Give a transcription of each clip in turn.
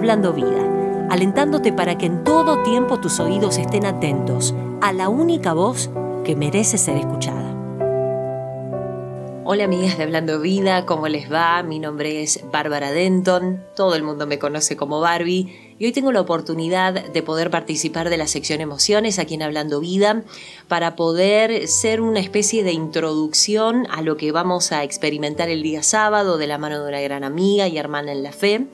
Hablando Vida, alentándote para que en todo tiempo tus oídos estén atentos a la única voz que merece ser escuchada. Hola amigas de Hablando Vida, ¿cómo les va? Mi nombre es Bárbara Denton, todo el mundo me conoce como Barbie y hoy tengo la oportunidad de poder participar de la sección Emociones aquí en Hablando Vida para poder ser una especie de introducción a lo que vamos a experimentar el día sábado de la mano de una gran amiga y hermana en la fe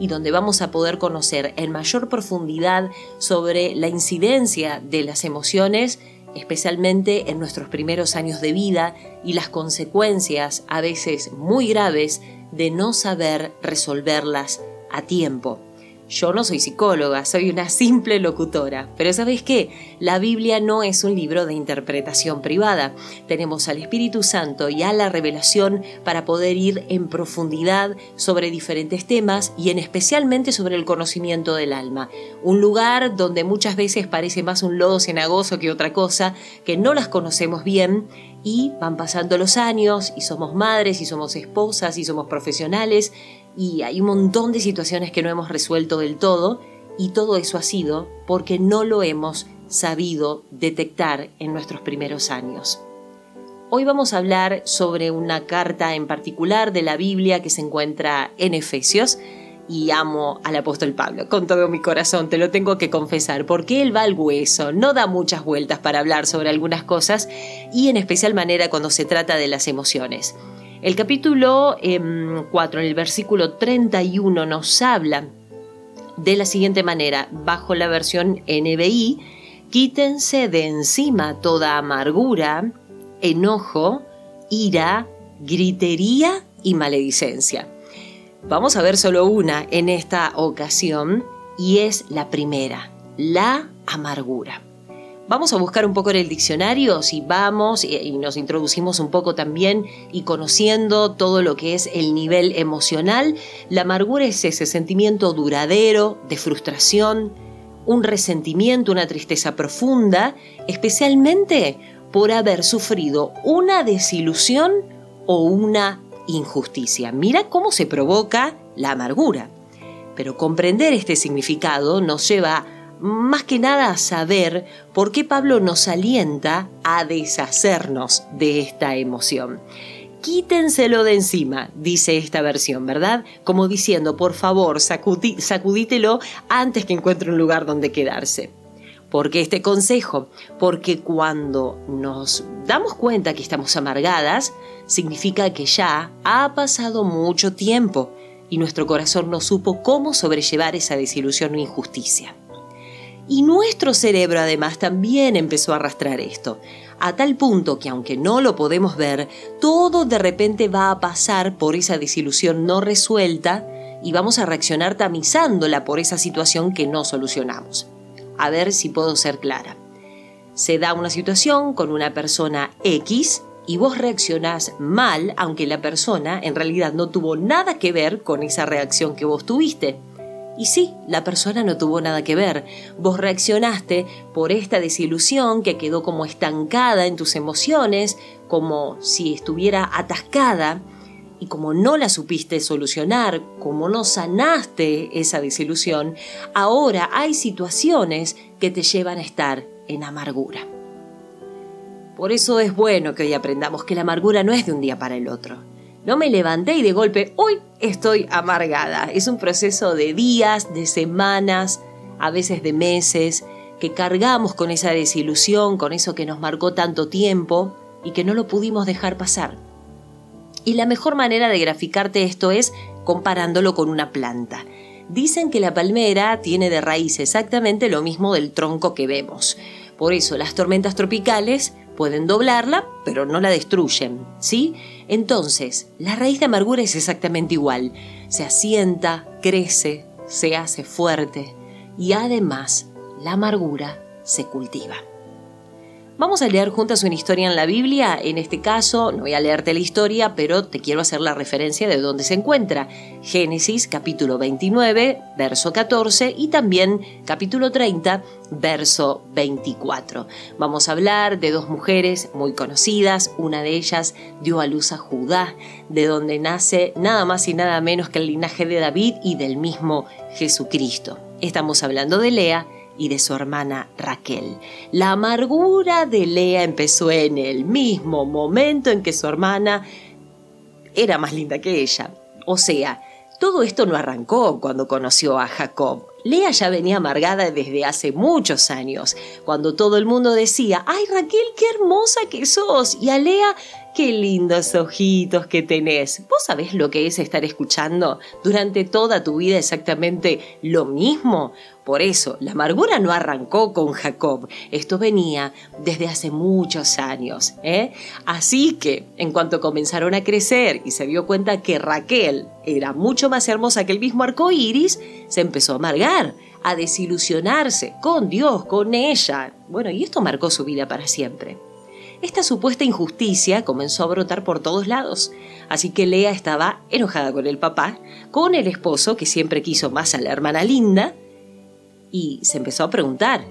y donde vamos a poder conocer en mayor profundidad sobre la incidencia de las emociones especialmente en nuestros primeros años de vida y las consecuencias a veces muy graves de no saber resolverlas a tiempo. Yo no soy psicóloga, soy una simple locutora, pero ¿sabes qué? La Biblia no es un libro de interpretación privada. Tenemos al Espíritu Santo y a la revelación para poder ir en profundidad sobre diferentes temas y en especialmente sobre el conocimiento del alma. Un lugar donde muchas veces parece más un lodo cenagoso que otra cosa, que no las conocemos bien y van pasando los años y somos madres y somos esposas y somos profesionales y hay un montón de situaciones que no hemos resuelto del todo y todo eso ha sido porque no lo hemos sabido detectar en nuestros primeros años. Hoy vamos a hablar sobre una carta en particular de la Biblia que se encuentra en Efesios y amo al apóstol Pablo con todo mi corazón, te lo tengo que confesar, porque él va al hueso, no da muchas vueltas para hablar sobre algunas cosas y en especial manera cuando se trata de las emociones. El capítulo 4, em, en el versículo 31, nos habla de la siguiente manera, bajo la versión NBI, quítense de encima toda amargura, enojo, ira, gritería y maledicencia. Vamos a ver solo una en esta ocasión y es la primera, la amargura. Vamos a buscar un poco en el diccionario, si vamos y nos introducimos un poco también y conociendo todo lo que es el nivel emocional, la amargura es ese sentimiento duradero de frustración, un resentimiento, una tristeza profunda, especialmente por haber sufrido una desilusión o una injusticia. Mira cómo se provoca la amargura. Pero comprender este significado nos lleva más que nada a saber por qué Pablo nos alienta a deshacernos de esta emoción. Quítenselo de encima, dice esta versión, ¿verdad? Como diciendo, por favor, sacudítelo antes que encuentre un lugar donde quedarse. ¿Por qué este consejo? Porque cuando nos damos cuenta que estamos amargadas, significa que ya ha pasado mucho tiempo y nuestro corazón no supo cómo sobrellevar esa desilusión o injusticia. Y nuestro cerebro además también empezó a arrastrar esto, a tal punto que aunque no lo podemos ver, todo de repente va a pasar por esa desilusión no resuelta y vamos a reaccionar tamizándola por esa situación que no solucionamos. A ver si puedo ser clara. Se da una situación con una persona X y vos reaccionás mal, aunque la persona en realidad no tuvo nada que ver con esa reacción que vos tuviste. Y sí, la persona no tuvo nada que ver. Vos reaccionaste por esta desilusión que quedó como estancada en tus emociones, como si estuviera atascada, y como no la supiste solucionar, como no sanaste esa desilusión, ahora hay situaciones que te llevan a estar en amargura. Por eso es bueno que hoy aprendamos que la amargura no es de un día para el otro no me levanté y de golpe, hoy estoy amargada. Es un proceso de días, de semanas, a veces de meses, que cargamos con esa desilusión, con eso que nos marcó tanto tiempo y que no lo pudimos dejar pasar. Y la mejor manera de graficarte esto es comparándolo con una planta. Dicen que la palmera tiene de raíz exactamente lo mismo del tronco que vemos. Por eso las tormentas tropicales pueden doblarla, pero no la destruyen, ¿sí? Entonces, la raíz de amargura es exactamente igual. Se asienta, crece, se hace fuerte y además la amargura se cultiva. Vamos a leer juntas una historia en la Biblia. En este caso, no voy a leerte la historia, pero te quiero hacer la referencia de dónde se encuentra. Génesis capítulo 29, verso 14 y también capítulo 30, verso 24. Vamos a hablar de dos mujeres muy conocidas. Una de ellas dio a luz a Judá, de donde nace nada más y nada menos que el linaje de David y del mismo Jesucristo. Estamos hablando de Lea y de su hermana Raquel. La amargura de Lea empezó en el mismo momento en que su hermana era más linda que ella. O sea, todo esto no arrancó cuando conoció a Jacob. Lea ya venía amargada desde hace muchos años, cuando todo el mundo decía, ¡ay Raquel, qué hermosa que sos! Y a Lea Qué lindos ojitos que tenés. ¿Vos sabés lo que es estar escuchando durante toda tu vida exactamente lo mismo? Por eso, la amargura no arrancó con Jacob. Esto venía desde hace muchos años. ¿eh? Así que, en cuanto comenzaron a crecer y se dio cuenta que Raquel era mucho más hermosa que el mismo arco iris, se empezó a amargar a desilusionarse con Dios, con ella. Bueno, y esto marcó su vida para siempre. Esta supuesta injusticia comenzó a brotar por todos lados, así que Lea estaba enojada con el papá, con el esposo que siempre quiso más a la hermana linda, y se empezó a preguntar,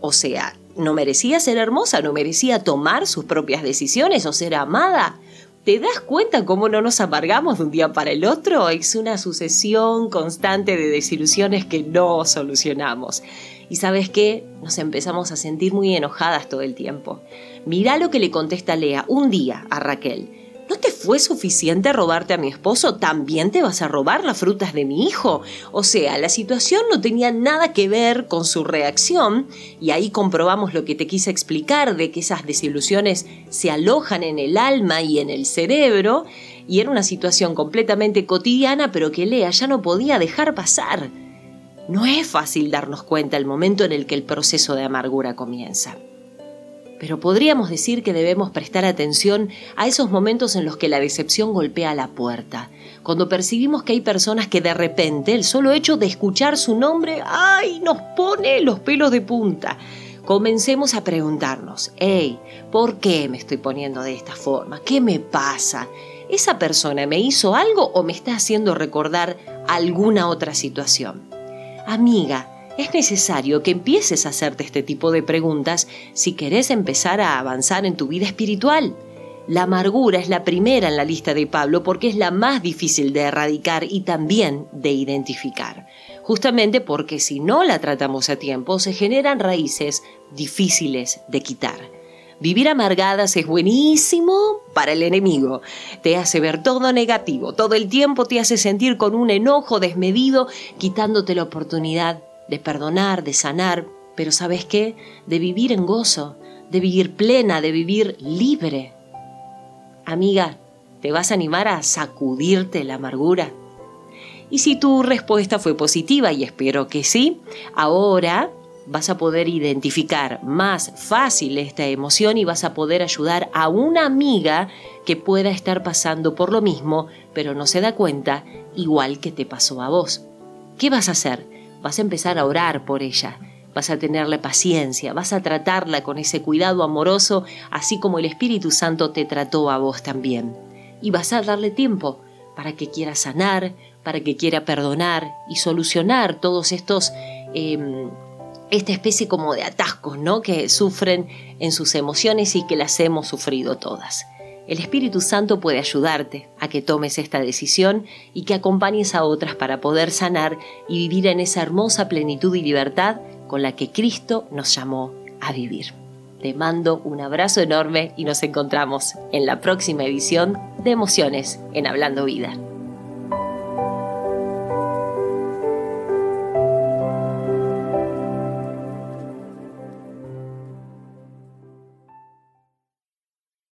o sea, ¿no merecía ser hermosa? ¿No merecía tomar sus propias decisiones o ser amada? ¿Te das cuenta cómo no nos amargamos de un día para el otro? Es una sucesión constante de desilusiones que no solucionamos. Y sabes qué? Nos empezamos a sentir muy enojadas todo el tiempo. Mirá lo que le contesta Lea un día a Raquel. ¿No te fue suficiente robarte a mi esposo? ¿También te vas a robar las frutas de mi hijo? O sea, la situación no tenía nada que ver con su reacción y ahí comprobamos lo que te quise explicar de que esas desilusiones se alojan en el alma y en el cerebro y era una situación completamente cotidiana pero que Lea ya no podía dejar pasar. No es fácil darnos cuenta el momento en el que el proceso de amargura comienza. Pero podríamos decir que debemos prestar atención a esos momentos en los que la decepción golpea la puerta, cuando percibimos que hay personas que de repente el solo hecho de escuchar su nombre, ¡ay!, nos pone los pelos de punta. Comencemos a preguntarnos, hey, ¿por qué me estoy poniendo de esta forma? ¿Qué me pasa? ¿Esa persona me hizo algo o me está haciendo recordar alguna otra situación? Amiga, es necesario que empieces a hacerte este tipo de preguntas si querés empezar a avanzar en tu vida espiritual. La amargura es la primera en la lista de Pablo porque es la más difícil de erradicar y también de identificar. Justamente porque si no la tratamos a tiempo se generan raíces difíciles de quitar. Vivir amargadas es buenísimo para el enemigo. Te hace ver todo negativo, todo el tiempo te hace sentir con un enojo desmedido, quitándote la oportunidad de perdonar, de sanar, pero ¿sabes qué? De vivir en gozo, de vivir plena, de vivir libre. Amiga, ¿te vas a animar a sacudirte la amargura? Y si tu respuesta fue positiva, y espero que sí, ahora vas a poder identificar más fácil esta emoción y vas a poder ayudar a una amiga que pueda estar pasando por lo mismo, pero no se da cuenta, igual que te pasó a vos. ¿Qué vas a hacer? Vas a empezar a orar por ella, vas a tenerle paciencia, vas a tratarla con ese cuidado amoroso, así como el Espíritu Santo te trató a vos también. Y vas a darle tiempo para que quiera sanar, para que quiera perdonar y solucionar todos estos em, esta especie como de atascos, ¿no? Que sufren en sus emociones y que las hemos sufrido todas. El Espíritu Santo puede ayudarte a que tomes esta decisión y que acompañes a otras para poder sanar y vivir en esa hermosa plenitud y libertad con la que Cristo nos llamó a vivir. Te mando un abrazo enorme y nos encontramos en la próxima edición de Emociones en Hablando Vida.